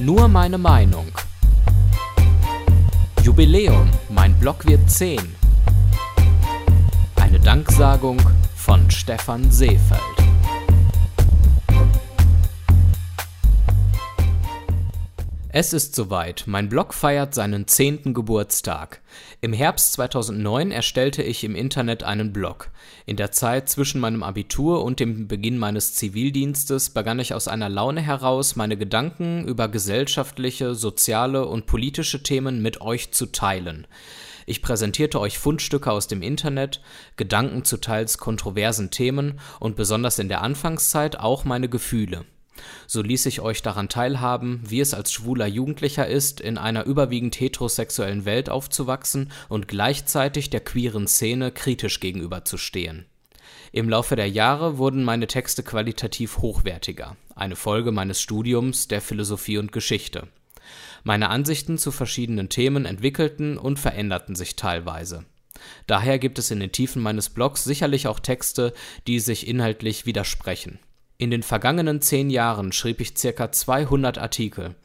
Nur meine Meinung. Jubiläum, mein Blog wird 10. Eine Danksagung von Stefan Seefeld. Es ist soweit. Mein Blog feiert seinen zehnten Geburtstag. Im Herbst 2009 erstellte ich im Internet einen Blog. In der Zeit zwischen meinem Abitur und dem Beginn meines Zivildienstes begann ich aus einer Laune heraus, meine Gedanken über gesellschaftliche, soziale und politische Themen mit euch zu teilen. Ich präsentierte euch Fundstücke aus dem Internet, Gedanken zu teils kontroversen Themen und besonders in der Anfangszeit auch meine Gefühle. So ließ ich euch daran teilhaben, wie es als schwuler Jugendlicher ist, in einer überwiegend heterosexuellen Welt aufzuwachsen und gleichzeitig der queeren Szene kritisch gegenüberzustehen. Im Laufe der Jahre wurden meine Texte qualitativ hochwertiger, eine Folge meines Studiums der Philosophie und Geschichte. Meine Ansichten zu verschiedenen Themen entwickelten und veränderten sich teilweise. Daher gibt es in den Tiefen meines Blogs sicherlich auch Texte, die sich inhaltlich widersprechen. In den vergangenen zehn Jahren schrieb ich circa 200 Artikel.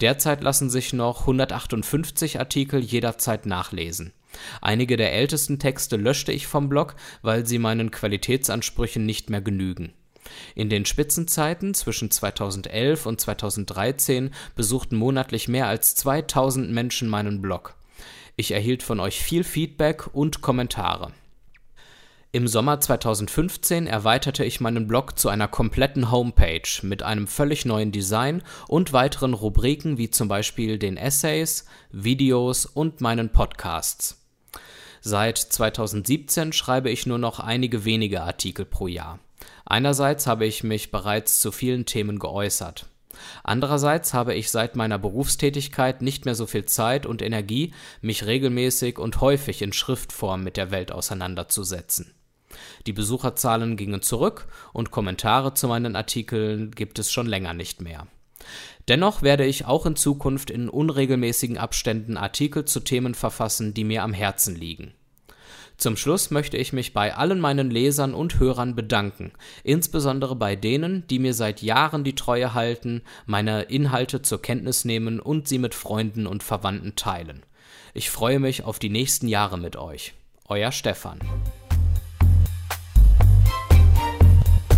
Derzeit lassen sich noch 158 Artikel jederzeit nachlesen. Einige der ältesten Texte löschte ich vom Blog, weil sie meinen Qualitätsansprüchen nicht mehr genügen. In den Spitzenzeiten zwischen 2011 und 2013 besuchten monatlich mehr als 2000 Menschen meinen Blog. Ich erhielt von euch viel Feedback und Kommentare. Im Sommer 2015 erweiterte ich meinen Blog zu einer kompletten Homepage mit einem völlig neuen Design und weiteren Rubriken wie zum Beispiel den Essays, Videos und meinen Podcasts. Seit 2017 schreibe ich nur noch einige wenige Artikel pro Jahr. Einerseits habe ich mich bereits zu vielen Themen geäußert. Andererseits habe ich seit meiner Berufstätigkeit nicht mehr so viel Zeit und Energie, mich regelmäßig und häufig in Schriftform mit der Welt auseinanderzusetzen. Die Besucherzahlen gingen zurück und Kommentare zu meinen Artikeln gibt es schon länger nicht mehr. Dennoch werde ich auch in Zukunft in unregelmäßigen Abständen Artikel zu Themen verfassen, die mir am Herzen liegen. Zum Schluss möchte ich mich bei allen meinen Lesern und Hörern bedanken, insbesondere bei denen, die mir seit Jahren die Treue halten, meine Inhalte zur Kenntnis nehmen und sie mit Freunden und Verwandten teilen. Ich freue mich auf die nächsten Jahre mit euch. Euer Stefan.